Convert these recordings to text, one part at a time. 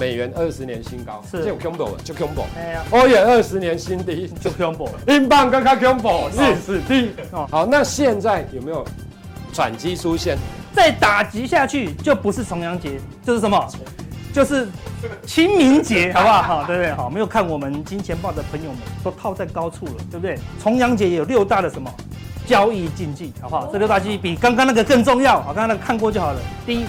美元二十年新高，是就 combo 了，就 combo。哎呀，欧元二十年新低，就 combo 了。英镑刚刚 combo 历史低。哦好，那现在有没有转机出现？再打击下去，就不是重阳节，就是什么？就是清明节，好不好？好，对不对？好，没有看我们金钱豹的朋友们都套在高处了，对不对？重阳节也有六大的什么交易禁忌，好不好？这六大禁忌比刚刚那个更重要，好，刚刚那个看过就好了。第一，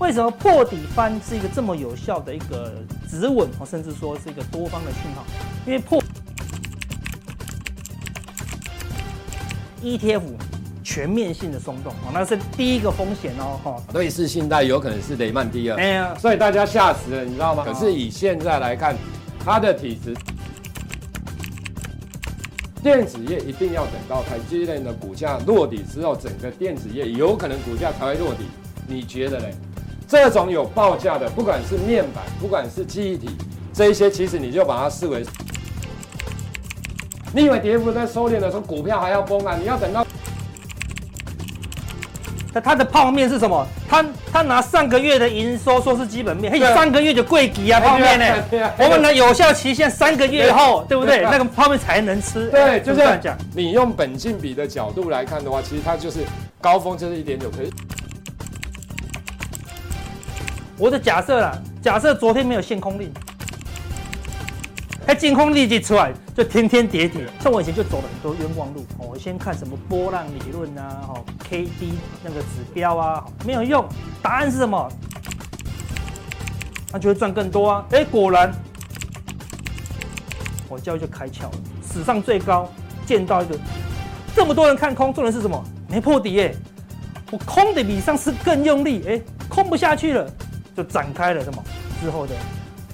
为什么破底翻是一个这么有效的一个止稳，甚至说是一个多方的讯号？因为破 ETF。全面性的松动，哦，那是第一个风险哦，哈。瑞士信贷有可能是雷曼第二，哎呀，所以大家吓死了，你知道吗？可是以现在来看，它的体质，电子业一定要等到台积电的股价落底之后，整个电子业有可能股价才会落底。你觉得嘞？这种有报价的，不管是面板，不管是记忆体，这一些其实你就把它视为，你以为跌幅在收敛的时候，股票还要崩啊？你要等到。那它的泡面是什么？他他拿上个月的营收说是基本面，嘿，上个月就贵极啊泡面呢、欸。我们的有效期限三个月后，对不对？那个泡面才能吃。对，欸、就是这样讲。你用本金比的角度来看的话，其实它就是高峰就是一点九，可是我的假设啦，假设昨天没有限空令。哎，净空立即出来就天天跌跌，像我以前就走了很多冤枉路。我先看什么波浪理论啊，哦，K D 那个指标啊，没有用。答案是什么？那就会赚更多啊！哎，果然，我教育就开窍了，史上最高，见到一个这么多人看空，重点是什么？没破底耶！我空的比上次更用力，哎，空不下去了，就展开了什么之后的。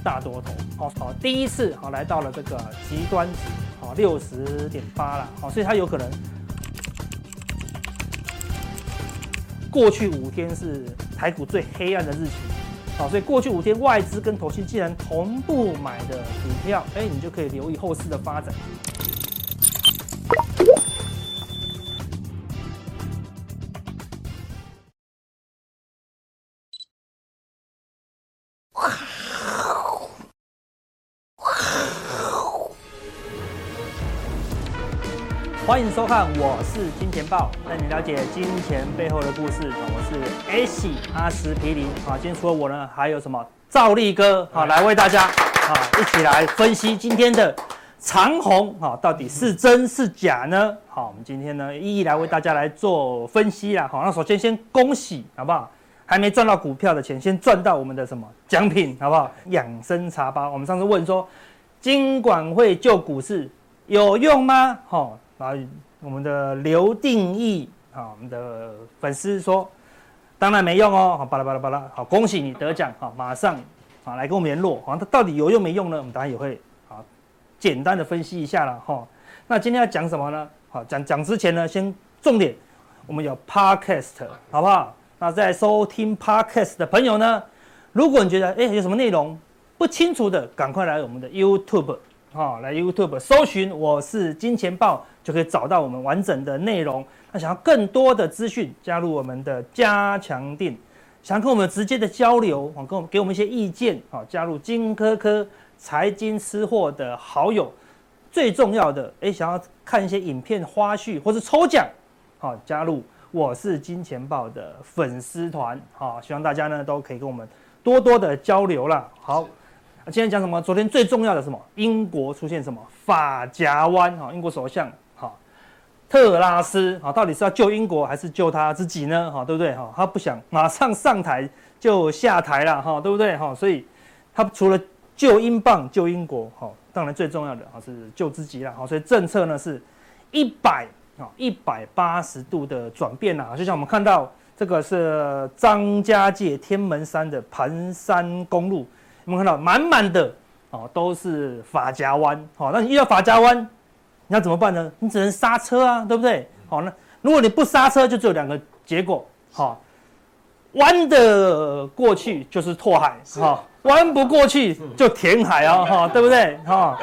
大多头，好好，第一次好来到了这个极端值，好六十点八了，好，所以它有可能过去五天是台股最黑暗的日期，好，所以过去五天外资跟投信既然同步买的股票，哎，你就可以留意后市的发展。欢迎收看，我是金钱豹，带你了解金钱背后的故事。我是 S 阿司匹林。啊，今天除了我呢，还有什么赵力哥？好，来为大家啊一起来分析今天的长虹。好，到底是真是假呢？好，我们今天呢一一来为大家来做分析啦。好，那首先先恭喜好不好？还没赚到股票的钱，先赚到我们的什么奖品好不好？养生茶包。我们上次问说，金管会救股市有用吗？好。然啊我们的刘定义啊，我们的粉丝说，当然没用哦，好巴拉巴拉巴拉，好恭喜你得奖，好马上啊来跟我们联络，好它到底有用没用呢？我们当然也会啊简单的分析一下了哈。那今天要讲什么呢？好讲讲之前呢，先重点，我们有 Podcast 好不好？那在收听 Podcast 的朋友呢，如果你觉得哎有什么内容不清楚的，赶快来我们的 YouTube。好，来 YouTube 搜寻我是金钱豹，就可以找到我们完整的内容。那想要更多的资讯，加入我们的加强店，想跟我们直接的交流，跟我们给我们一些意见，好，加入金科科财经吃货的好友。最重要的，哎，想要看一些影片花絮或是抽奖，好，加入我是金钱豹的粉丝团，好，希望大家呢都可以跟我们多多的交流啦。好。今天讲什么？昨天最重要的什么？英国出现什么法夹湾？哈，英国首相哈特拉斯哈，到底是要救英国还是救他自己呢？哈，对不对？哈，他不想马上上台就下台了，哈，对不对？哈，所以他除了救英镑、救英国，哈，当然最重要的啊是救自己了，哈，所以政策呢是一百啊一百八十度的转变了，就像我们看到这个是张家界天门山的盘山公路。我们看到满满的哦，都是法夹弯。好，那你遇到法夹弯，你要怎么办呢？你只能刹车啊，对不对？好，那如果你不刹车，就只有两个结果。好，弯的过去就是拓海，好，弯不过去就填海啊，哈，对不对？哈，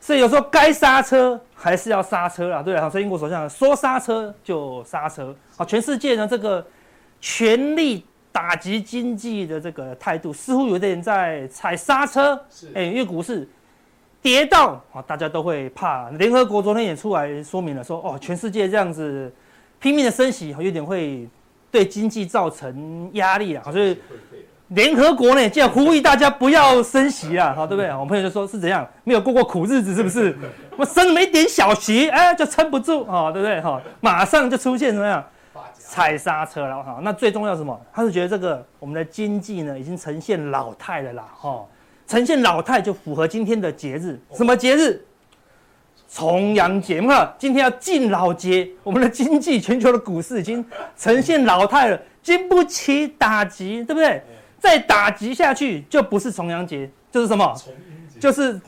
所以有时候该刹车还是要刹车啊，对啊。所以英国首相说刹车就刹车。好，全世界呢这个权力打击经济的这个态度，似乎有点在踩刹车。是，哎，因为股市跌到啊，大家都会怕。联合国昨天也出来说明了说，说哦，全世界这样子拼命的升息，有点会对经济造成压力啊。所以联合国呢，竟然呼吁大家不要升息啊，好，对不对？我朋友就说是怎样，没有过过苦日子，是不是？我升了一点小息，哎，就撑不住啊，对不对？哈，马上就出现什么样？踩刹车了哈，那最重要什么？他是觉得这个我们的经济呢，已经呈现老态了啦哈，呈现老态就符合今天的节日，什么节日？重阳节嘛，今天要敬老节，我们的经济全球的股市已经呈现老态了，经不起打击，对不对？再打击下去就不是重阳节，就是什么？就是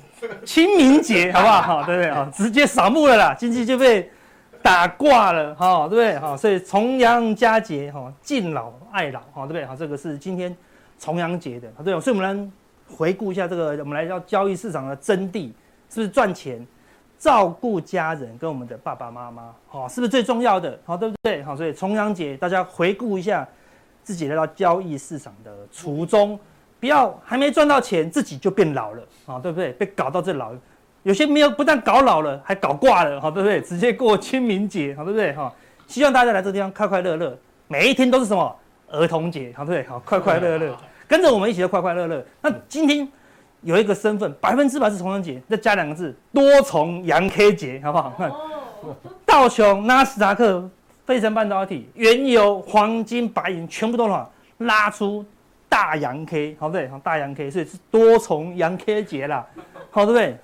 清明节，好不好？好，对不对啊？直接扫墓了啦，经济就被。打挂了哈，对不对哈？所以重阳佳节哈，敬老爱老哈，对不对？哈，这个是今天重阳节的，对。所以我们来回顾一下这个，我们来到交易市场的真谛，是不是赚钱、照顾家人跟我们的爸爸妈妈，哈，是不是最重要的？好，对不对？好，所以重阳节大家回顾一下自己来到交易市场的初衷，不要还没赚到钱，自己就变老了，啊，对不对？被搞到这老。有些没有，不但搞老了，还搞挂了，好对不对？直接过清明节，好对不对？哈，希望大家来这个地方快快乐乐，每一天都是什么儿童节，好对不对？好，快快乐乐，跟着我们一起的快快乐乐。那今天有一个身份，百分之百是重阳节，再加两个字，多重阳 K 节，好不好？看，道琼、纳斯达克、费城半导体、原油、黄金、白银，全部都拉拉出大阳 K，好不对？好，大阳 K，所以是多重阳 K 节啦，好对不对？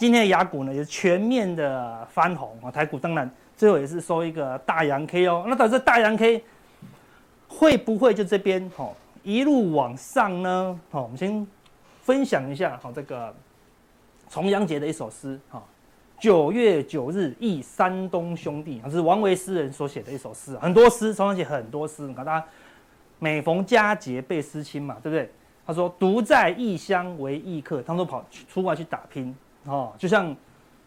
今天的雅股呢，也是全面的翻红啊，台股当然最后也是收一个大阳 K 哦。那到底这大阳 K 会不会就这边哦一路往上呢？好，我们先分享一下好这个重阳节的一首诗哈。九月九日忆山东兄弟啊，是王维诗人所写的一首诗，很多诗重阳节很多诗，你看大家每逢佳节倍思亲嘛，对不对？他说独在异乡为异客，他们都跑出外去打拼。哦，就像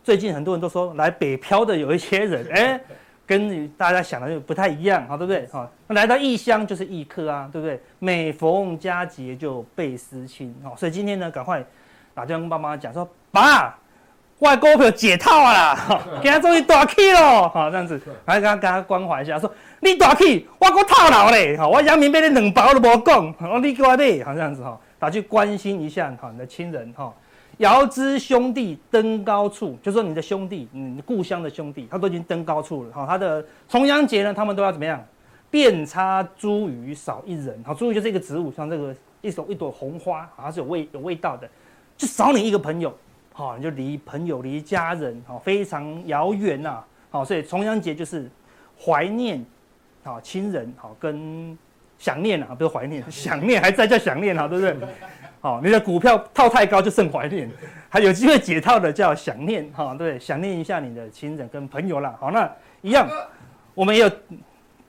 最近很多人都说来北漂的有一些人，哎，跟大家想的就不太一样，好，对不对？好，那来到异乡就是异客啊，对不对？每逢佳节就倍思亲，哦，所以今天呢，赶快打电话跟爸妈讲说，爸，外股票解套啦，给他终于大起了，好，这样子，还跟他跟他关怀一下，说你大起，我够套牢嘞，好，我阳明被你两包都无讲，我你给我的，好这样子哈，打去关心一下哈，你的亲人哈。遥知兄弟登高处，就说你的兄弟，你故乡的兄弟，他都已经登高处了。好，他的重阳节呢，他们都要怎么样？遍插茱萸少一人。好，茱萸就是一个植物，像这个一朵一朵红花，它是有味有味道的，就少你一个朋友，好，你就离朋友离家人，好，非常遥远呐。好，所以重阳节就是怀念，好亲人，好跟想念啊，不是怀念，想念还在叫想念，啊，对不对？好，你的股票套太高就剩怀念，还有机会解套的叫想念，哈，对，想念一下你的亲人跟朋友啦。好，那一样，我们也有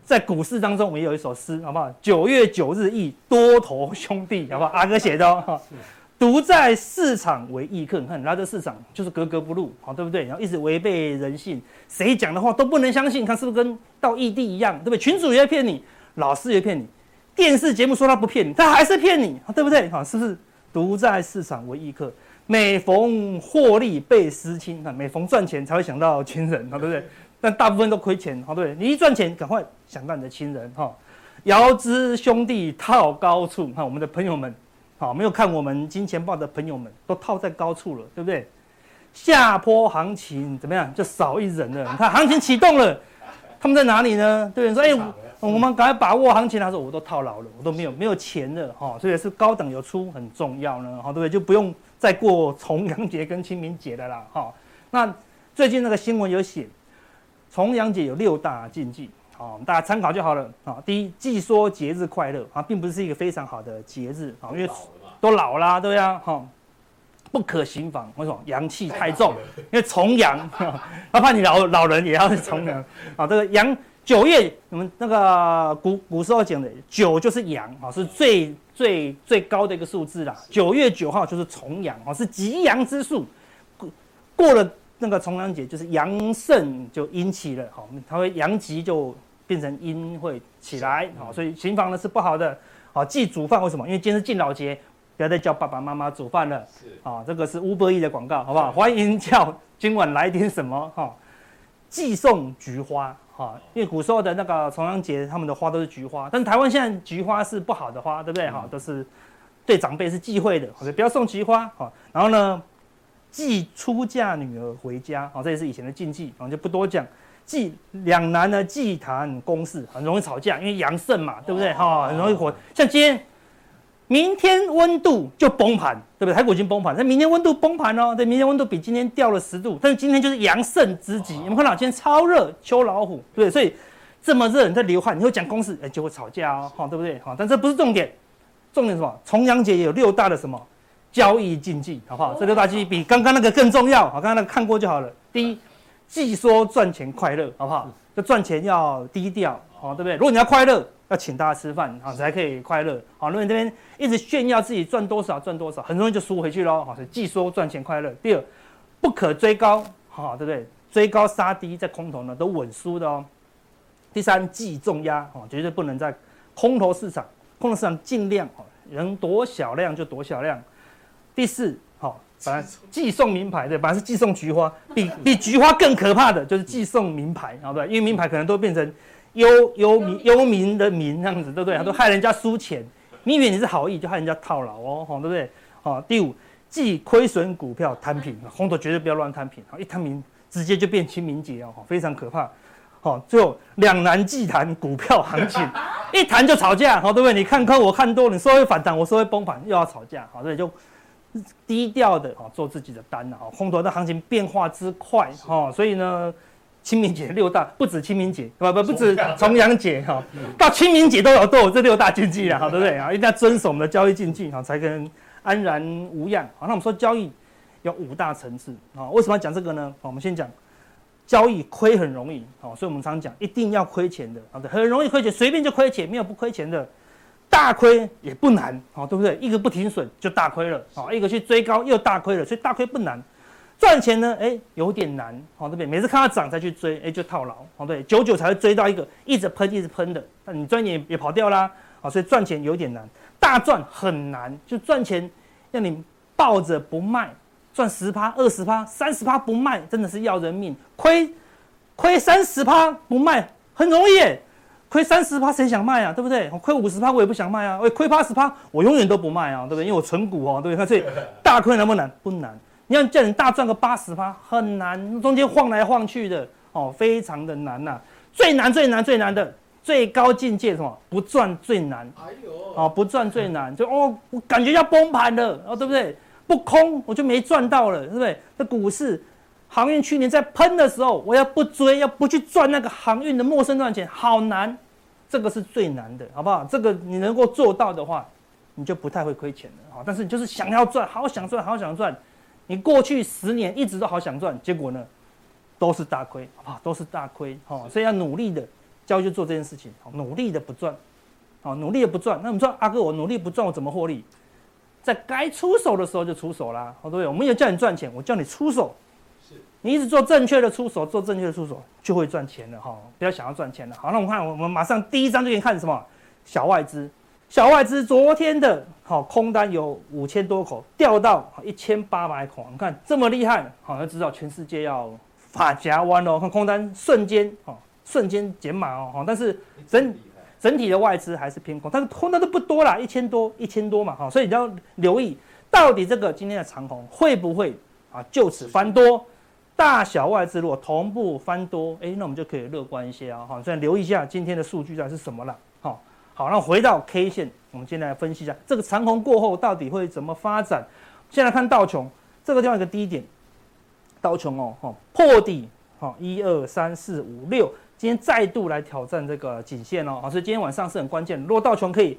在股市当中，我们也有一首诗，好不好？九月九日忆多头兄弟，好不好？阿哥写的哦，哈，独在市场为异客，你看来这市场就是格格不入，好，对不对？然后一直违背人性，谁讲的话都不能相信，你看是不是跟到异地一样，对不对？群主也骗你，老师也骗你。电视节目说他不骗你，他还是骗你，对不对？好，是不是独在市场为异客？每逢获利倍思亲，每逢赚钱才会想到亲人，对不对？但大部分都亏钱，对不对？你一赚钱，赶快想到你的亲人，哈。遥知兄弟套高处，看我们的朋友们，好，没有看我们金钱豹的朋友们都套在高处了，对不对？下坡行情怎么样？就少一人了。你看行情启动了，他们在哪里呢？对不对？说，哎。我们赶快把握行情。他说：“我都套牢了，我都没有没有钱了，哈，所以是高档有出很重要呢，哈，对不对？就不用再过重阳节跟清明节的啦，哈。那最近那个新闻有写，重阳节有六大禁忌，好，大家参考就好了，啊。第一，既说节日快乐，啊，并不是一个非常好的节日，啊，因为都老啦，对呀，哈，不可行房，为什么？阳气太重，因为重阳，他 怕你老老人也要重阳，啊，这个阳。”九月，我们那个古古时候讲的九就是阳啊，是最最最高的一个数字啦。九月九号就是重阳啊，是吉阳之数。过过了那个重阳节，就是阳盛就阴起了，好，它会阳极就变成阴会起来，好，所以行房呢是不好的。好，忌煮饭为什么？因为今天是敬老节，不要再叫爸爸妈妈煮饭了。是啊，这个是 Uber Eats 的广告，好不好？欢迎叫今晚来点什么哈？寄送菊花哈，因为古时候的那个重阳节，他们的花都是菊花，但是台湾现在菊花是不好的花，对不对？哈，都是对长辈是忌讳的，所以不要送菊花。好，然后呢，忌出嫁女儿回家，好，这也是以前的禁忌，我就不多讲。忌两男呢，忌谈公事，很容易吵架，因为阳盛嘛，对不对？哈，很容易火。像今天，明天温度就崩盘，对不对？台股已经崩盘，那明天温度崩盘哦，对，明天温度比今天掉了十度，但是今天就是阳盛之极。你们看到今天超热，秋老虎，对不对？所以这么热，你在流汗，你会讲公事，哎，就会吵架哦，哈，对不对？哈，但这不是重点，重点什么？重阳节有六大的什么交易禁忌，好不好？这六大禁忌比刚刚那个更重要，好，刚刚那个看过就好了。第一。忌说赚钱快乐，好不好？就赚钱要低调，好，对不对？如果你要快乐，要请大家吃饭，好，才可以快乐。好，如果你这边一直炫耀自己赚多少赚多少，很容易就输回去喽。好，所以既说赚钱快乐。第二，不可追高，好，对不对？追高杀低，在空头呢都稳输的哦。第三，忌重压，哦，绝对不能在空头市场，空头市场尽量，哦，能躲小量就躲小量。第四，好。反正寄送名牌，对，反正是寄送菊花，比比菊花更可怕的就是寄送名牌，好不对？因为名牌可能都变成幽幽民幽民的民这样子，对不对？都害人家输钱，你以为你是好意，就害人家套牢哦，对不对？好，第五，忌亏损股票摊平，红头绝对不要乱摊平，好，一摊平直接就变清明节哦，非常可怕。好，最后两难忌谈股票行情，一谈就吵架，好，对不对？你看空我看多，你说会反弹，我说会崩盘，又要吵架，好，所以就。低调的啊，做自己的单啊，空头的行情变化之快哈，所以呢，清明节六大不止清明节，不不不止重阳节哈，到清明节都有都有这六大禁忌了，好对不对啊？一定要遵守我们的交易禁忌哈，才可能安然无恙。好，那我们说交易有五大层次啊，为什么要讲这个呢？我们先讲交易亏很容易，好，所以我们常讲一定要亏钱的，好的，很容易亏钱，随便就亏钱，没有不亏钱的。大亏也不难，好，对不对？一个不停损就大亏了，好，一个去追高又大亏了，所以大亏不难。赚钱呢，哎，有点难，好，对不对？每次看它涨才去追，哎，就套牢，好，对，久久才会追到一个一直喷一直喷的，那你赚钱也跑掉啦，好，所以赚钱有点难。大赚很难，就赚钱要你抱着不卖，赚十趴、二十趴、三十趴不卖，真的是要人命。亏亏三十趴不卖很容易耶。亏三十趴谁想卖啊？对不对？亏五十趴我也不想卖啊。亏八十趴我永远都不卖啊，对不对？因为我存股哦，对不对？所以大亏难不难？不难。你要叫你大赚个八十趴很难，中间晃来晃去的哦，非常的难呐、啊。最难最难最难的最高境界是什么？不赚最难。哎呦，哦，不赚最难，就哦，我感觉要崩盘了哦，对不对？不空我就没赚到了，对不对？那股市。航运去年在喷的时候，我要不追，要不去赚那个航运的陌生赚钱，好难，这个是最难的，好不好？这个你能够做到的话，你就不太会亏钱了，好。但是你就是想要赚，好想赚，好想赚，你过去十年一直都好想赚，结果呢，都是大亏，好不好？都是大亏，好，所以要努力的教就做这件事情，好，努力的不赚，好，努力的不赚。那你说阿哥，我努力不赚，我怎么获利？在该出手的时候就出手啦，好，对不对？我没有叫你赚钱，我叫你出手。你一直做正确的出手，做正确的出手就会赚钱了哈！不要想要赚钱了。好，那我们看，我们马上第一张就给你看什么？小外资，小外资昨天的好空单有五千多口，掉到一千八百口。你看这么厉害，好，要知道全世界要反夹弯哦。看空单瞬间哦，瞬间减码哦。但是整整体的外资还是偏空，但是空单都不多啦，一千多，一千多嘛。哈，所以你要留意到底这个今天的长虹会不会啊就此翻多？大小外资如果同步翻多，哎，那我们就可以乐观一些啊，好，所以留意一下今天的数据在是什么了，好，好，那回到 K 线，我们现在来分析一下这个长虹过后到底会怎么发展。先来看道琼，这个地方有个低点，道琼哦，哈，破底，好，一二三四五六，今天再度来挑战这个颈线哦，好，所以今天晚上是很关键，如果道琼可以。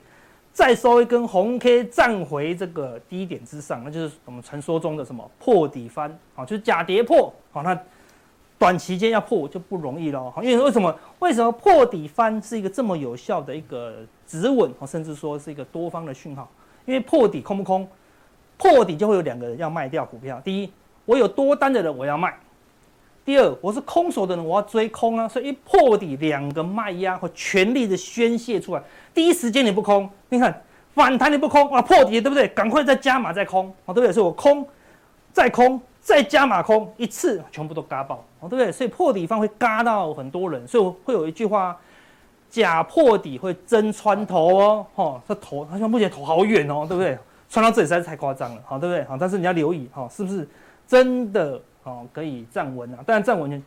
再收一根红 K 站回这个低点之上，那就是我们传说中的什么破底翻啊，就是假跌破好，那短期间要破就不容易了，因为为什么？为什么破底翻是一个这么有效的一个止稳，甚至说是一个多方的讯号？因为破底空不空？破底就会有两个人要卖掉股票。第一，我有多单的人我要卖；第二，我是空手的人，我要追空啊，所以一破底，两个卖压会全力的宣泄出来。第一时间你不空，你看反弹你不空，哇，破底对不对？赶快再加码再空，哦，对不对？所以我空，再空，再加码空，一次全部都嘎爆，哦，对不对？所以破底方会嘎到很多人，所以我会有一句话，假破底会真穿头哦，哦，这头好像目前头好远哦，对不对？穿到这里实在是太夸张了，好，对不对？好，但是你要留意，哈，是不是真的？哦，可以站稳啊，当然站稳就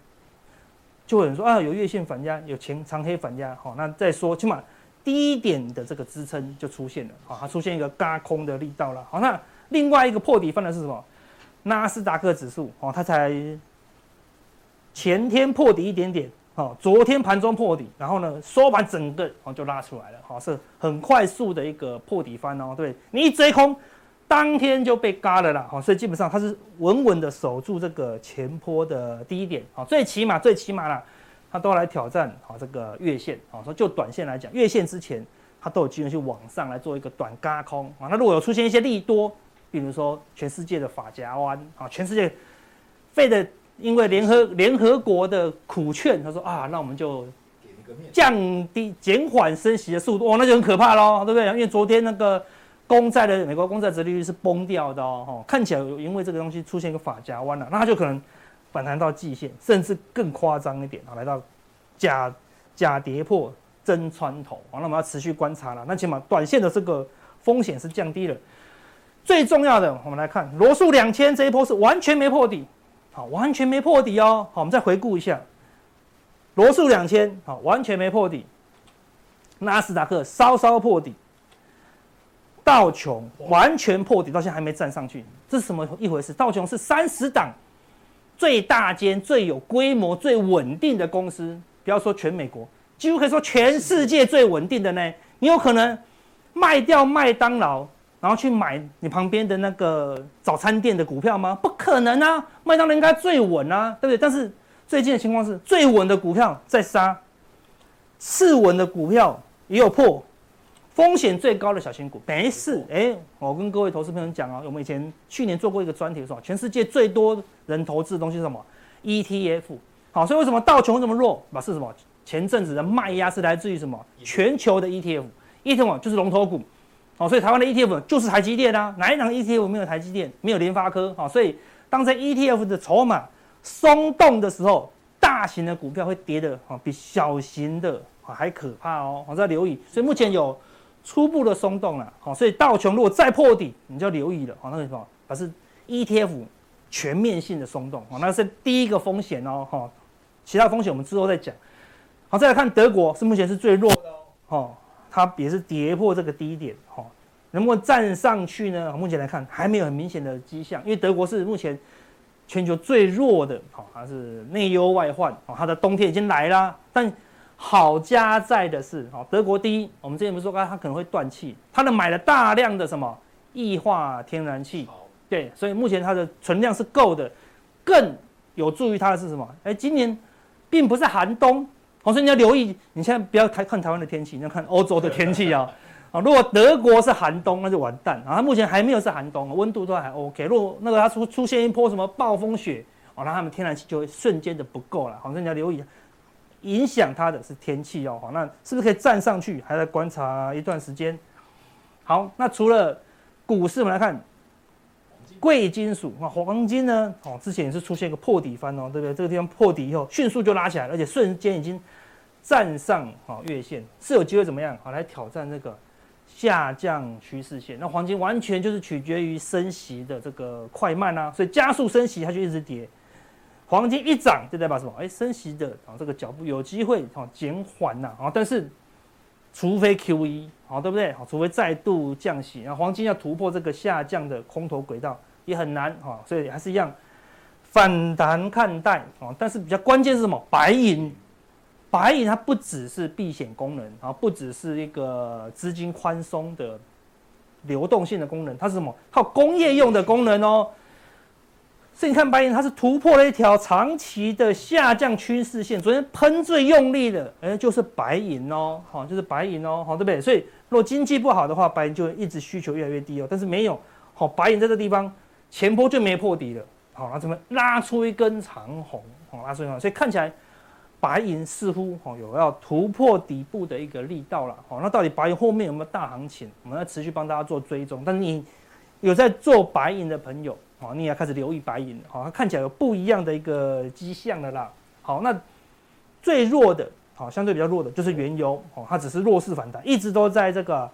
就有人说啊，有月线反压，有前长黑反压，好，那再说，起码低点的这个支撑就出现了，好，它出现一个嘎空的力道了，好，那另外一个破底翻的是什么？纳斯达克指数，哦，它才前天破底一点点，哦，昨天盘中破底，然后呢收盘整个哦就拉出来了，好，是很快速的一个破底翻哦，对，你一追空。当天就被嘎了啦，好，所以基本上它是稳稳的守住这个前坡的低点，好，最起码最起码啦，它都要来挑战好这个月线，好，说就短线来讲，月线之前它都有机会去往上来做一个短嘎空，啊，那如果有出现一些利多，比如说全世界的法夹湾，啊，全世界费的因为联合联合国的苦劝，他说啊，那我们就降低减缓升息的速度，哦，那就很可怕喽，对不对？因为昨天那个。公债的美国公债殖利率是崩掉的哦，看起来因为这个东西出现一个发夹弯了，那它就可能反弹到季线，甚至更夸张一点啊，来到假假跌破真穿头，那我们要持续观察了。那起码短线的这个风险是降低了。最重要的，我们来看罗素两千这一波是完全没破底，好，完全没破底哦。好，我们再回顾一下罗素两千，好，完全没破底，纳斯达克稍稍破底。道琼完全破底，到现在还没站上去，这是什么一回事？道琼是三十档最大间、最有规模、最稳定的公司，不要说全美国，几乎可以说全世界最稳定的呢。你有可能卖掉麦当劳，然后去买你旁边的那个早餐店的股票吗？不可能啊！麦当劳应该最稳啊，对不对？但是最近的情况是最稳的股票在杀，次稳的股票也有破。风险最高的小型股没事，哎，我跟各位投资朋友讲啊，我们以前去年做过一个专题，说全世界最多人投资的东西是什么？ETF。好，所以为什么道琼这么弱？那是什么？前阵子的卖压是来自于什么？全球的 ETF，ETF 就是龙头股。好，所以台湾的 ETF 就是台积电啊，哪一档 ETF 没有台积电？没有联发科？好，所以当在 ETF 的筹码松动的时候，大型的股票会跌的啊，比小型的还可怕哦。我在留意，所以目前有。初步的松动了，好，所以道琼如果再破底，你就留意了，好，那个什么，它是 ETF 全面性的松动，好，那是第一个风险哦，哈，其他风险我们之后再讲。好，再来看德国是目前是最弱的哦，它也是跌破这个低点，哈，能不能站上去呢？目前来看还没有很明显的迹象，因为德国是目前全球最弱的，好，它是内忧外患，哦，它的冬天已经来了，但。好家在的是，好，德国第一，我们之前不是说它可能会断气，它呢买了大量的什么液化天然气，对，所以目前它的存量是够的，更有助于它的是什么？哎，今年并不是寒冬，所以你要留意，你现在不要看看台湾的天气，你要看欧洲的天气啊，啊，如果德国是寒冬，那就完蛋啊，它目前还没有是寒冬，温度都还 OK，如果那个它出出现一波什么暴风雪，哦，那他们天然气就会瞬间的不够了，好，所以你要留意。影响它的是天气哦，好，那是不是可以站上去？还在观察一段时间。好，那除了股市，我们来看贵金属那，黄金呢？哦，之前也是出现一个破底翻哦，对不对？这个地方破底以后，迅速就拉起来，而且瞬间已经站上哦月线，是有机会怎么样？好，来挑战这个下降趋势线。那黄金完全就是取决于升息的这个快慢啊，所以加速升息，它就一直跌。黄金一涨就代表什么？哎，升息的啊，这个脚步有机会啊减缓呐啊，但是除非 QE 啊，对不对？除非再度降息，然后黄金要突破这个下降的空头轨道也很难啊，所以还是一样反弹看待啊。但是比较关键是什么？白银，白银它不只是避险功能啊，不只是一个资金宽松的流动性的功能，它是什么？它有工业用的功能哦。所以你看白银，它是突破了一条长期的下降趋势线。昨天喷最用力的，哎，就是白银哦，好，就是白银哦，好，对不对？所以如果经济不好的话，白银就一直需求越来越低哦。但是没有，好，白银在这地方前波就没破底了，好，那怎么拉出一根长红？哦，拉出一根，所以看起来白银似乎哦有要突破底部的一个力道了。哦，那到底白银后面有没有大行情？我们要持续帮大家做追踪。但是你有在做白银的朋友，哦，你也要开始留意白银，哦，它看起来有不一样的一个迹象的啦。好，那最弱的，好，相对比较弱的就是原油，哦，它只是弱势反弹，一直都在这个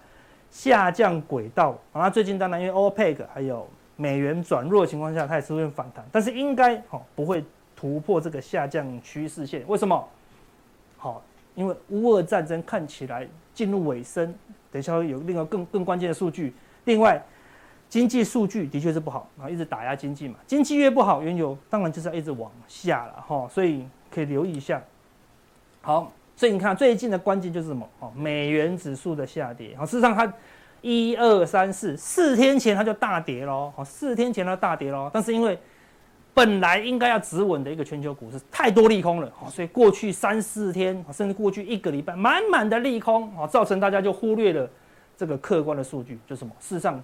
下降轨道。那最近当然因为 OPEC 还有美元转弱的情况下，它也是会反弹，但是应该哦不会突破这个下降趋势线。为什么？好，因为乌俄战争看起来进入尾声，等一下会有另外更更关键的数据。另外，经济数据的确是不好，啊，一直打压经济嘛，经济越不好，原油当然就是要一直往下了哈，所以。可以留意一下，好，所以你看最近的关键就是什么？哦，美元指数的下跌。好，事实上它一二三四四天前它就大跌喽，好，四天前它大跌喽。但是因为本来应该要止稳的一个全球股市太多利空了，好，所以过去三四天甚至过去一个礼拜满满的利空，造成大家就忽略了这个客观的数据，就什么？事实上，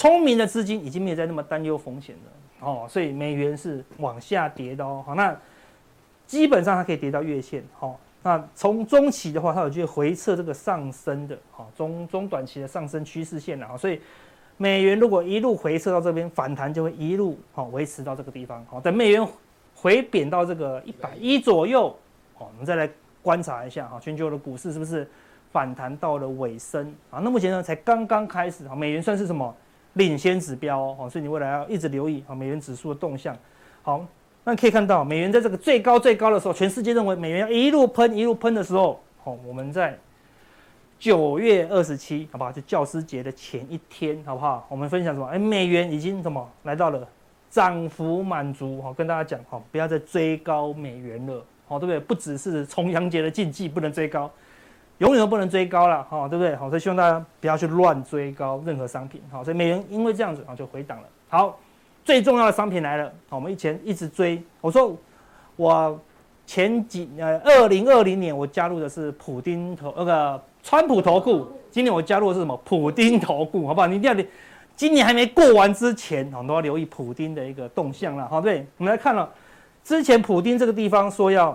聪明的资金已经没有再那么担忧风险了，哦，所以美元是往下跌的哦，好，那。基本上它可以跌到月线，好，那从中期的话，它有机会回撤这个上升的，好，中中短期的上升趋势线了啊，所以美元如果一路回撤到这边反弹，就会一路好维持到这个地方，好，等美元回贬到这个一百一左右，好，我们再来观察一下，哈，全球的股市是不是反弹到了尾声。啊？那目前呢才刚刚开始，哈，美元算是什么？领先指标哦，所以你未来要一直留意啊，美元指数的动向，好。那可以看到，美元在这个最高最高的时候，全世界认为美元要一路喷一路喷的时候，好，我们在九月二十七，好不好？就教师节的前一天，好不好？我们分享什么？哎，美元已经什么来到了涨幅满足，好，跟大家讲，好，不要再追高美元了，好，对不对？不只是重阳节的禁忌不能追高，永远都不能追高了，哈，对不对？好，所以希望大家不要去乱追高任何商品，好，所以美元因为这样子，啊，就回档了，好。最重要的商品来了，好我们以前一直追。我说我前几呃，二零二零年我加入的是普丁投那个川普投顾，今年我加入的是什么？普丁投顾，好不好？你一定要，今年还没过完之前，我们都要留意普丁的一个动向了。好，对，我们来看了之前普丁这个地方说要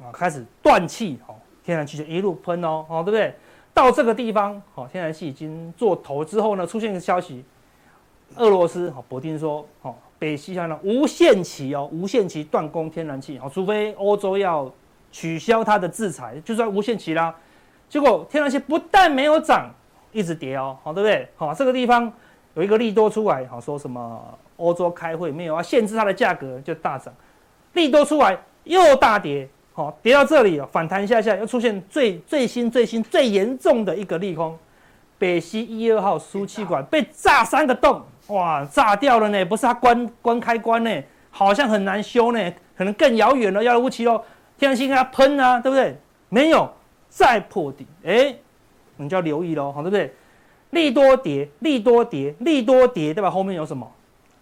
啊开始断气，好，天然气就一路喷哦，哦，对不对？到这个地方，好，天然气已经做头之后呢，出现一个消息。俄罗斯哈，普丁说，哦，北溪呢无限期哦，无限期断供天然气哦，除非欧洲要取消它的制裁，就算无限期啦。结果天然气不但没有涨，一直跌哦，好，对不对？好，这个地方有一个利多出来，好，说什么欧洲开会没有啊限制它的价格就大涨，利多出来又大跌，好，跌到这里反弹一下下，又出现最最新最新最严重的一个利空，北溪一二号输气管被炸三个洞。哇，炸掉了呢！不是它关关开关呢，好像很难修呢，可能更遥远了，遥遥无期喽。天然气给它喷啊，对不对？没有，再破底，哎，你就要留意喽，好，对不对？利多跌，利多跌，利多跌，代表后面有什么？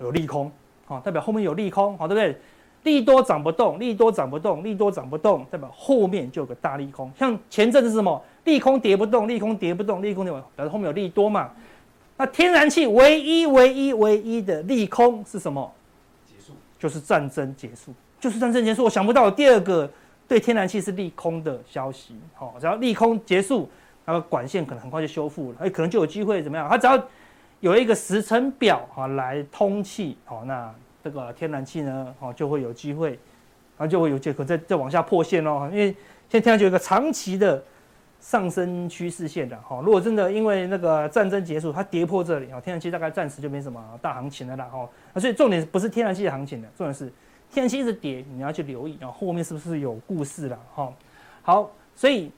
有利空，好，代表后面有利空，好，对不对？利多涨不动，利多涨不动，利多涨不动，代表后面就有个大利空。像前阵子是什么？利空跌不动，利空跌不动，利空跌不动，表示后面有利多嘛。那天然气唯一、唯一、唯一的利空是什么？结束，就是战争结束，就是战争结束。我想不到有第二个对天然气是利空的消息。好，只要利空结束，那个管线可能很快就修复了，哎，可能就有机会怎么样？它只要有一个时程表啊来通气，好，那这个天然气呢，哦就会有机会，然后就会有借口再再往下破线哦。因为现在天然气有一个长期的。上升趋势线的哈，如果真的因为那个战争结束，它跌破这里啊，天然气大概暂时就没什么大行情了啦哈。那所以重点不是天然气的行情的，重点是天然气一直跌，你要去留意啊，后面是不是有故事了哈？好，所以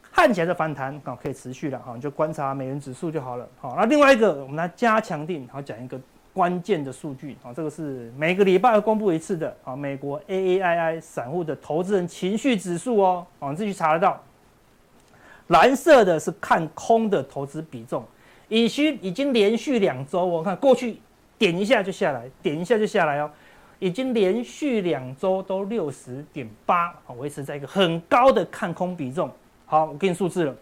看起来的反弹啊可以持续了哈，你就观察美元指数就好了。好，那另外一个我们来加强定，好讲一个关键的数据啊，这个是每个礼拜要公布一次的啊，美国 AAII 散户的投资人情绪指数哦，啊，你自己查得到。蓝色的是看空的投资比重，已经已经连续两周，我看过去点一下就下来，点一下就下来哦，已经连续两周都六十点八，维持在一个很高的看空比重。好，我给你数字了，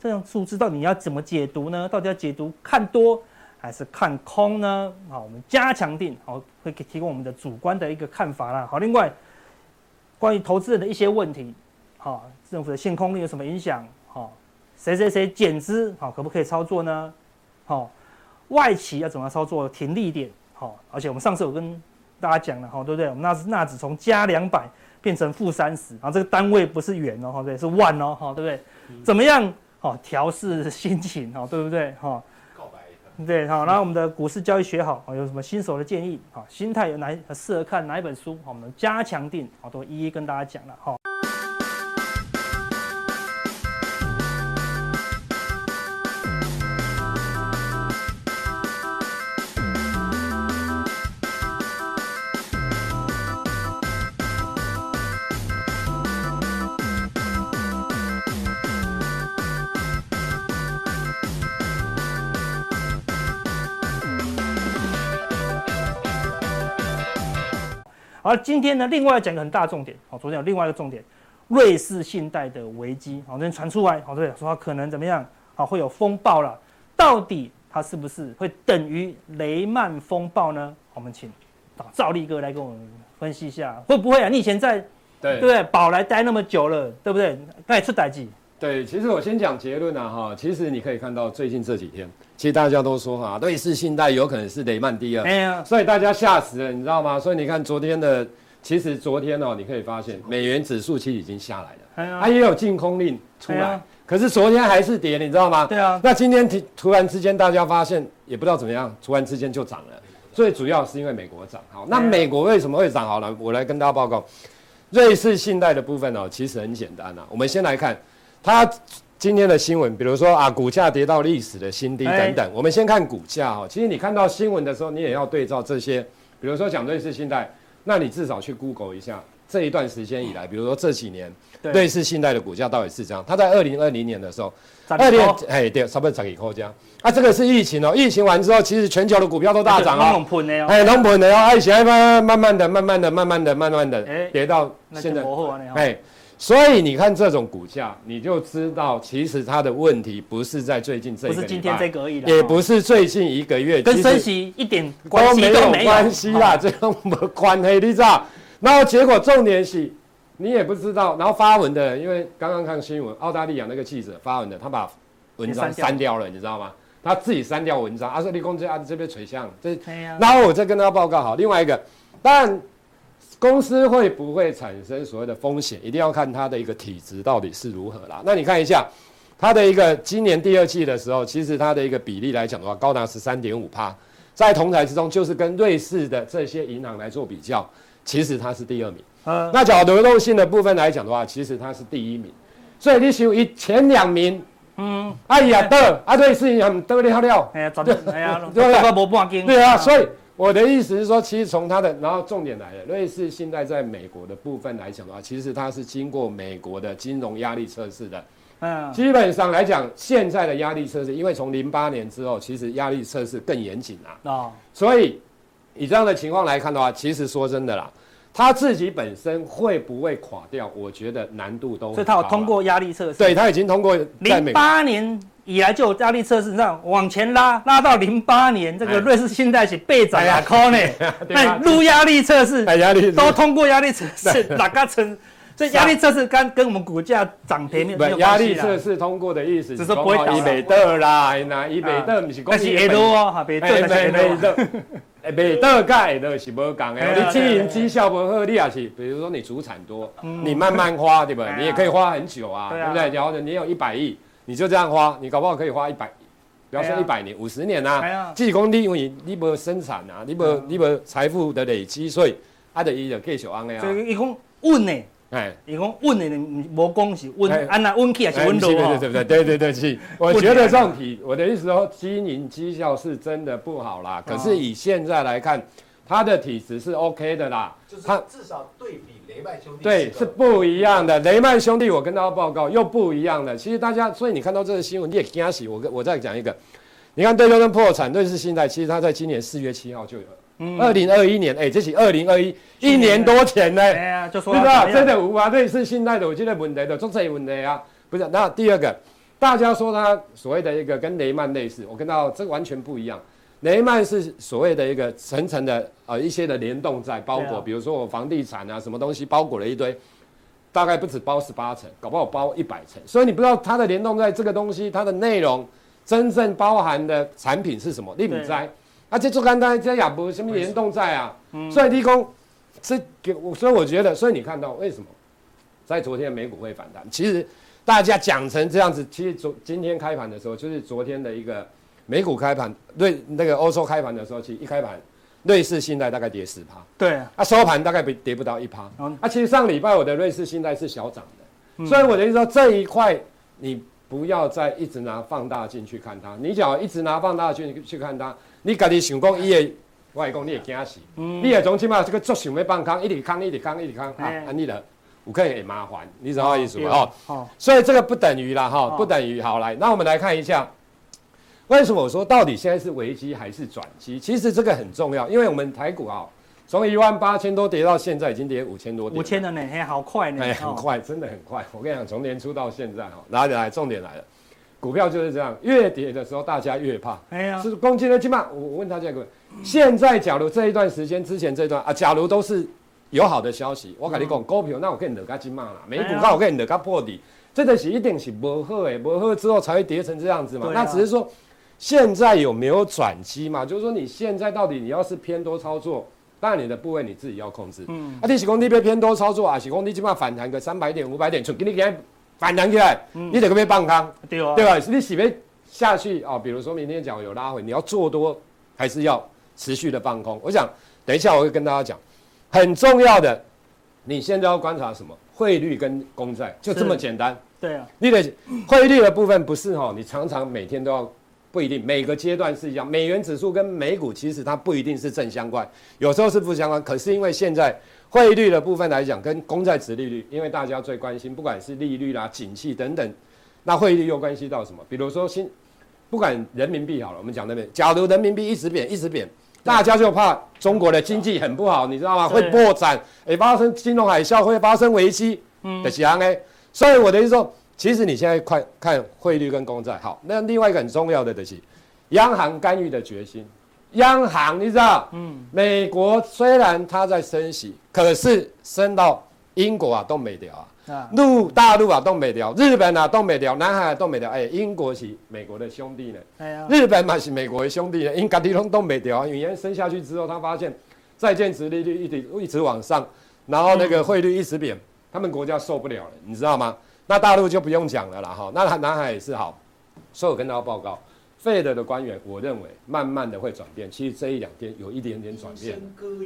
这样数字到底要怎么解读呢？到底要解读看多还是看空呢？好，我们加强定，好，会给提供我们的主观的一个看法啦。好，另外关于投资人的一些问题，好，政府的限空令有什么影响？好，谁谁谁减资，好，可不可以操作呢？好，外企要怎么操作？停利点，好，而且我们上次有跟大家讲了，哈，对不对？我们纳纳指从加两百变成负三十，然后这个单位不是元哦，对，是万哦，好，对不对？怎么样？好，调试心情，哈，对不对？哈。对，好，然后我们的股市交易学好，有什么新手的建议？好，心态有哪适合看哪一本书？好，我们加强定，好，都一一跟大家讲了，好。而今天呢，另外讲一个很大重点，好，昨天有另外一个重点，瑞士信贷的危机，好，昨天传出来，好，对，说它可能怎么样，好，会有风暴了，到底它是不是会等于雷曼风暴呢？我们请赵立哥来跟我们分析一下，会不会啊？你以前在对对不对，宝来待那么久了，对不对？那也出代志。对，其实我先讲结论啊，哈，其实你可以看到最近这几天，其实大家都说哈，瑞士信贷有可能是雷曼第二，哎呀，所以大家吓死了，你知道吗？所以你看昨天的，其实昨天哦，你可以发现美元指数其实已经下来了，哎呀，它也有净空令出来，可是昨天还是跌，你知道吗？对啊，那今天突突然之间大家发现也不知道怎么样，突然之间就涨了，最主要是因为美国涨，好，那美国为什么会涨？好了，我来跟大家报告，瑞士信贷的部分哦，其实很简单啊，我们先来看它。今天的新闻，比如说啊，股价跌到历史的新低等等。我们先看股价哈，其实你看到新闻的时候，你也要对照这些，比如说讲瑞士信贷，那你至少去 Google 一下这一段时间以来，比如说这几年瑞士信贷的股价到底是这样。它在二零二零年的时候，二零哎对，差不多涨一扣这样。啊，这个是疫情哦，疫情完之后，其实全球的股票都大涨哦。哎，龙盘的哦，哎，现在慢慢慢的、慢慢的、慢慢的、慢慢的跌到现在，哎。所以你看这种股价，你就知道其实它的问题不是在最近这一个，不是今天这个而已，也不是最近一个月，跟升息一点关系都没有关系啦，这个没关系，你知道？然后结果重点是，你也不知道。然后发文的人，因为刚刚看新闻，澳大利亚那个记者发文的，他把文章删掉了，你知道吗？他自己删掉文章，阿说立功这啊这边垂向这，然后我再跟他报告好，另外一个，但。公司会不会产生所谓的风险，一定要看它的一个体质到底是如何啦。那你看一下，它的一个今年第二季的时候，其实它的一个比例来讲的话，高达十三点五趴，在同台之中，就是跟瑞士的这些银行来做比较，其实它是第二名。嗯，那讲流动性的部分来讲的话，其实它是第一名。所以你属于前两名，嗯，哎呀的，啊瑞士银行得了了，哎呀，对，哎呀，对啊，所以。我的意思是说，其实从它的，然后重点来了，瑞士信贷在美国的部分来讲的话，其实它是经过美国的金融压力测试的。嗯，基本上来讲，现在的压力测试，因为从零八年之后，其实压力测试更严谨啊。哦，所以以这样的情况来看的话，其实说真的啦，它自己本身会不会垮掉？我觉得难度都。所以它有通过压力测试。对，它已经通过。零八年。以来就有压力测试，你知道往前拉拉到零八年，这个瑞士信贷是倍涨啊，可呢？那录压力测试，都通过压力测试，哪个层？这压力测试跟跟我们股价涨跌没有关系。压力测试通过的意思，只是不会倒。伊美德啦，那伊美德不是讲是会多哦，哈，美德是美德。哎，美德 跟会多是不讲的。你经营绩效不好，你也是，比如说你资产多，你慢慢花，对不对？你也可以花很久啊，对不对？然后呢，你有一百亿。你就这样花，你搞不好可以花一百，比方说一百年、五十年呐。即是讲你因为你无生产啊，你无你无财富的累积，所以啊，就伊就继续安尼啊。所以伊讲稳呢，哎，伊讲稳的，无讲是稳，安那稳起还是稳落对对对对对是。我觉得这种题，我的意思说，经营绩效是真的不好啦。可是以现在来看，它的体质是 OK 的啦。就是它至少对比。雷曼兄弟对是不一样的，雷曼兄弟我跟大家报告又不一样的。其实大家，所以你看到这个新闻你也惊喜。我跟我再讲一个，你看对方破产，瑞士信贷其实他在今年四月七号就有了，二零二一年，哎、欸，这是二零二一一年多前呢。哎呀，就说对吧？真的无啊，瑞士信贷的我记得问题的，做这问题啊，不是。那第二个，大家说他所谓的一个跟雷曼类似，我跟大家这个完全不一样。雷曼是所谓的一个层层的呃一些的联动债包裹，啊、比如说我房地产啊什么东西包裹了一堆，大概不止包十八层，搞不好包一百层，所以你不知道它的联动债这个东西它的内容真正包含的产品是什么，你不知道。而且做简单这也不什么联动债啊，嗯、所以立功这给我，所以我觉得，所以你看到为什么在昨天美股会反弹？其实大家讲成这样子，其实昨今天开盘的时候，就是昨天的一个。美股开盘，瑞那个欧洲开盘的时候，其实一开盘，瑞士信贷大概跌十趴，对。啊，啊收盘大概跌不到一趴，嗯、啊其实上礼拜我的瑞士信贷是小涨的，嗯、所以我的意思说这一块你不要再一直拿放大镜去看它，你只要一直拿放大镜去看它，你家己想讲伊的外公你也惊死，嗯、你也总起码这个作想要放空，一直空一直空一直空啊，安尼的有可能会麻烦，你知道意思吗？哦，哦所以这个不等于啦哈，哦、不等于好来，那我们来看一下。为什么我说到底现在是危机还是转机？其实这个很重要，因为我们台股啊，从一万八千多跌到现在已经跌五千多点，五千了呢，嘿，好快呢，哎，很快，真的很快。我跟你讲，从年初到现在哈，来来，重点来了，股票就是这样，越跌的时候大家越怕。哎呀，是攻击的起码我我问大家一个问，现在假如这一段时间之前这段啊，假如都是有好的消息，我跟你讲股票，那我跟你惹个金嘛啦，美股那我跟你惹个破底，这个是一定是不好的，不好之后才会跌成这样子嘛，那只是说。现在有没有转机嘛？就是说你现在到底你要是偏多操作，当然你的部位你自己要控制。嗯，啊，你是讲你别偏多操作啊，是讲你起码反弹个三百点、五百点，从给你给反弹起来，嗯、你得个别放空，对吧？对吧？你喜别下去啊？比如说明天讲有拉回，你要做多还是要持续的放空？我想等一下我会跟大家讲，很重要的，你现在要观察什么？汇率跟公债，就这么简单。对啊，你的汇率的部分不是哈，你常常每天都要。不一定每个阶段是一样，美元指数跟美股其实它不一定是正相关，有时候是负相关。可是因为现在汇率的部分来讲，跟公债值利率，因为大家最关心，不管是利率啦、景气等等，那汇率又关系到什么？比如说新，不管人民币好了，我们讲那边，假如人民币一直贬，一直贬，大家就怕中国的经济很不好，你知道吗？会破产，会发生金融海啸，会发生危机，嗯，的样哎。所以我的意思说。其实你现在看看汇率跟公债，好，那另外一个很重要的就是央行干预的决心。央行你知道，嗯，美国虽然它在升息，可是升到英国啊都没掉啊，陆大陆啊都没掉，日本啊都没掉，南海都没掉，哎，英国是美国的兄弟呢，哎呀，日本嘛是美国的兄弟呢，英格地方都没掉啊，语言升下去之后，他发现债券值利率一直一直往上，然后那个汇率一直贬，他们国家受不了了，你知道吗？那大陆就不用讲了啦，哈，那南海也是好，所以我跟大家报告，Fed 的官员，我认为慢慢的会转变，其实这一两天有一点点转变，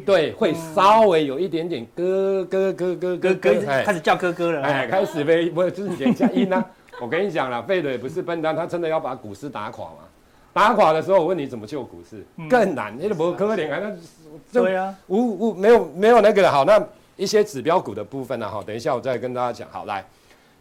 对，会稍微有一点点咯咯咯咯咯咯，开始叫哥哥了，哎，开始呗，不是就是点加音呢？我跟你讲了，Fed 也不是笨蛋，他真的要把股市打垮嘛，打垮的时候，我问你怎么救股市，更难，你都不可怜啊，那对啊，无无没有没有那个好，那一些指标股的部分呢，哈，等一下我再跟大家讲，好来。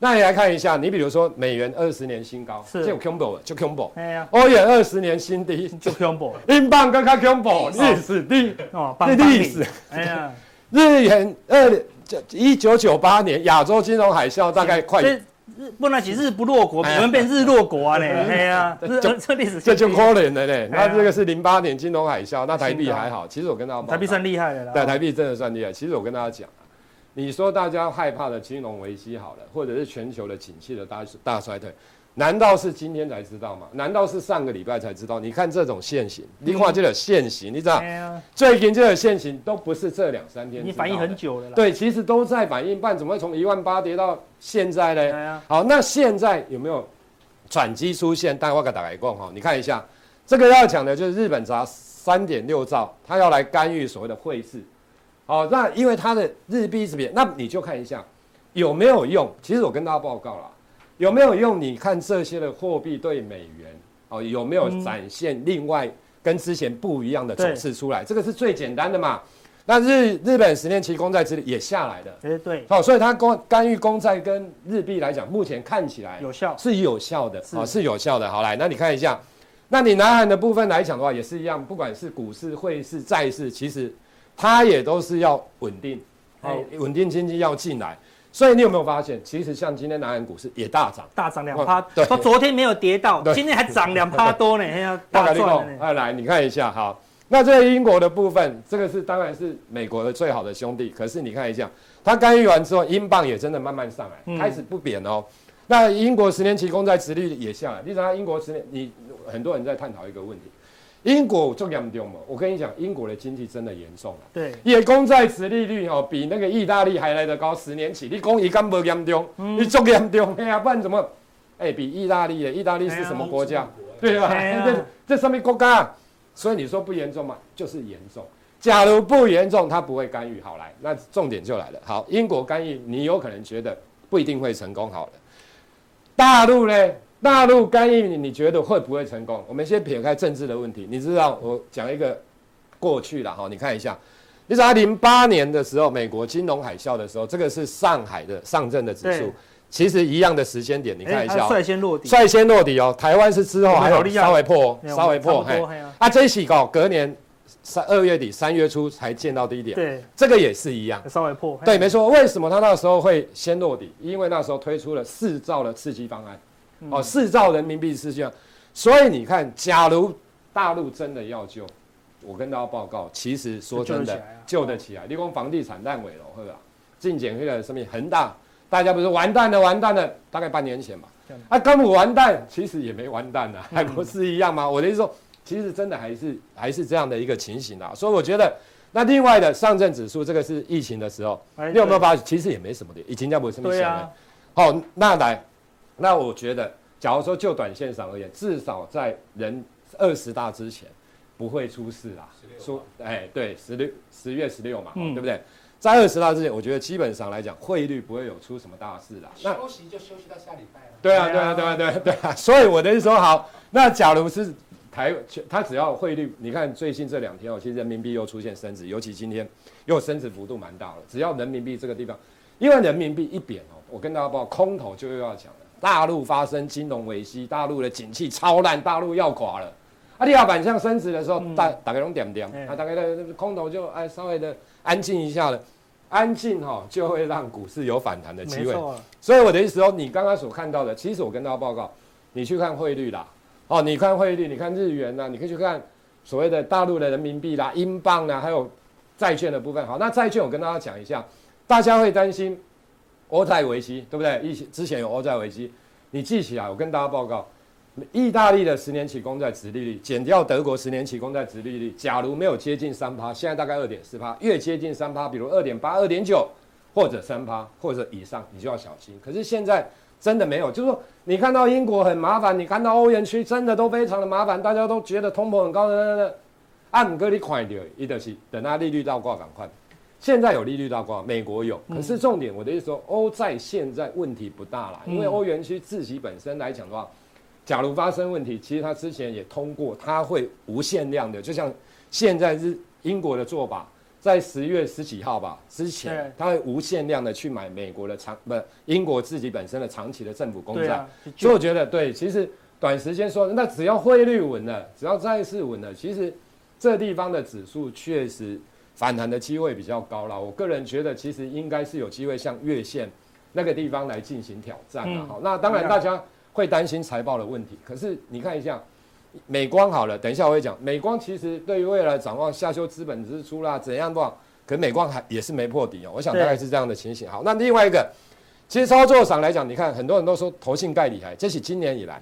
那你来看一下，你比如说美元二十年新高，是。就 combo 就 combo，哎呀，欧元二十年新低就 combo，英镑更加 combo，历史。低哦，历史，哎呀，日元二一九九八年亚洲金融海啸大概快，日不能起日不落国，我们变日落国啊嘞，哎呀，这这历史这就可怜了嘞，那这个是零八年金融海啸，那台币还好，其实我跟大家，台币算厉害的啦，对，台币真的算厉害，其实我跟大家讲。你说大家害怕的金融危机好了，或者是全球的景气的大大衰退，难道是今天才知道吗？难道是上个礼拜才知道？你看这种现形，另外这个现形，你知道，嗯、最近这个现形都不是这两三天，你反应很久了啦。对，其实都在反应，不然怎么会从一万八跌到现在呢？嗯、好，那现在有没有转机出现？但我给大家讲哈，你看一下，这个要讲的就是日本砸三点六兆，他要来干预所谓的汇市。哦，那因为它的日币是贬，那你就看一下有没有用。其实我跟大家报告了，有没有用？你看这些的货币对美元，哦，有没有展现另外跟之前不一样的走势出来？嗯、这个是最简单的嘛。那日日本十年期公债殖利也下来的，哎对。好、哦，所以它公干预公债跟日币来讲，目前看起来有效，是有效的，啊、哦、是有效的。好，来，那你看一下，那你南韩的部分来讲的话，也是一样，不管是股市、汇市、债市，其实。它也都是要稳定，哦，稳定经济要进来。所以你有没有发现，其实像今天南韩股市也大涨，大涨两趴，对，说昨天没有跌到，今天还涨两趴多呢，还要大赚呢。哎，来你看一下，好，那这个英国的部分，这个是当然是美国的最好的兄弟，可是你看一下，它干预完之后，英镑也真的慢慢上来，开始不贬哦。那英国十年期公债殖利率也下来，你知道英国十年，你很多人在探讨一个问题。英国重严重嘛？我跟你讲，英国的经济真的严重了。对，也公债殖利率哦，比那个意大利还来得高。十年起，你讲伊敢不严重？嗯、你重严重，哎呀，不然怎么？哎、欸，比意大利的，意大利是什么国家？对吧？这这什么国家？所以你说不严重嘛？就是严重。假如不严重，他不会干预。好来，那重点就来了。好，英国干预，你有可能觉得不一定会成功。好了，大陆呢？大陆干预你，你觉得会不会成功？我们先撇开政治的问题，你知道我讲一个过去了哈，你看一下，你知道零八年的时候，美国金融海啸的时候，这个是上海的上证的指数，其实一样的时间点，你看一下，率先落底，率先落底哦。台湾是之后还有稍微破，稍微破，嘿，啊，这一起搞隔年三二月底三月初才见到低点，对，这个也是一样，稍微破，对，没错。为什么他那时候会先落底？因为那时候推出了四兆的刺激方案。哦，四兆人民币是这样，所以你看，假如大陆真的要救，我跟大家报告，其实说真的，救得起来。你讲房地产烂尾楼，是吧？进检那个什么恒大，大家不是完蛋了，完蛋了，大概半年前嘛。啊，根本完蛋，其实也没完蛋呢，还不是一样吗？我的意思说，其实真的还是还是这样的一个情形啊。所以我觉得，那另外的上证指数，这个是疫情的时候，你有没有发现？其实也没什么的，已经叫不什么钱了。好，那来。那我觉得，假如说就短线上而言，至少在人二十大之前不会出事啦。说，哎，对，十六十月十六嘛，嗯、对不对？在二十大之前，我觉得基本上来讲，汇率不会有出什么大事啦。那休息就休息到下礼拜了。对啊，对啊，对啊，对啊，对啊。所以我的意思说，好，那假如是台，它只要汇率，你看最近这两天哦，其实人民币又出现升值，尤其今天又升值幅度蛮大了。只要人民币这个地方，因为人民币一贬哦，我跟大家报，空头就又要讲了。大陆发生金融危机，大陆的景气超烂，大陆要垮了。啊，你要反向升值的时候，嗯、大大概拢点点，嗯、啊，大概的空头就哎稍微的安静一下了，安静哈、哦、就会让股市有反弹的机会。所以我的意思说，你刚刚所看到的，其实我跟大家报告，你去看汇率啦，哦，你看汇率，你看日元呐，你可以去看所谓的大陆的人民币啦、英镑啦，还有债券的部分。好，那债券我跟大家讲一下，大家会担心。欧债危机，对不对？以前之前有欧债危机，你记起来。我跟大家报告，意大利的十年期公债殖利率减掉德国十年期公债殖利率，假如没有接近三趴，现在大概二点四趴，越接近三趴，比如二点八、二点九或者三趴或者以上，你就要小心。可是现在真的没有，就是说你看到英国很麻烦，你看到欧元区真的都非常的麻烦，大家都觉得通膨很高的，按哥你快点，一得起，等它利率倒挂赶快。现在有利率倒挂，美国有，可是重点，我的意思说，欧债现在问题不大了，因为欧元区自己本身来讲的话，假如发生问题，其实它之前也通过，它会无限量的，就像现在是英国的做法，在十月十几号吧之前，它会无限量的去买美国的长不英国自己本身的长期的政府公债，所以我觉得对，其实短时间说，那只要汇率稳了，只要债市稳了，其实这地方的指数确实。反弹的机会比较高了，我个人觉得其实应该是有机会向月线那个地方来进行挑战的。好，那当然大家会担心财报的问题，可是你看一下美光好了，等一下我会讲美光其实对于未来展望下修资本支出啦怎样的，可是美光还也是没破底哦，我想大概是这样的情形。好，那另外一个，其实操作上来讲，你看很多人都说投信盖厉害，这是今年以来。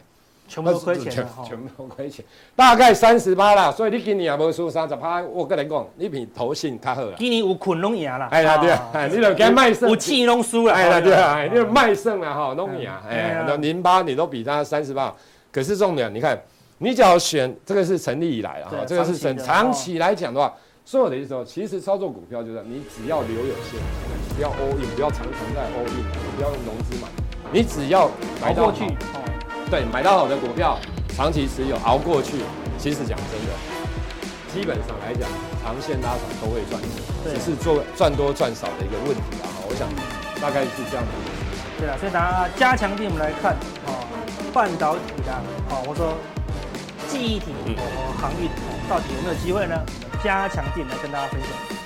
全部都亏钱，全部都亏钱，大概三十八啦。所以你今年也无输三十八。我跟你讲，你比投信较好啦。今年有困拢赢啦。哎呀对啊，你就跟卖肾。有气拢输了。哎呀对啊，你就卖肾啦哈，拢赢。哎，那零八你都比他三十八，可是重点，你看，你只要选这个是成立以来了哈，这个是成长期来讲的话，所有的意思哦，其实操作股票就是你只要留有现金，不要 all in，不要常常在 all in，不要用融资买，你只要买到。对，买到好的股票，长期持有，熬过去，其实讲真的，基本上来讲，长线拉长都会赚钱，只是做赚多赚少的一个问题啊。我想大概是这样子。对啊，所以大家加强錠我们来看，哦，半导体的，哦，我说记忆体，哦，航运，到底有没有机会呢？加强錠来跟大家分享。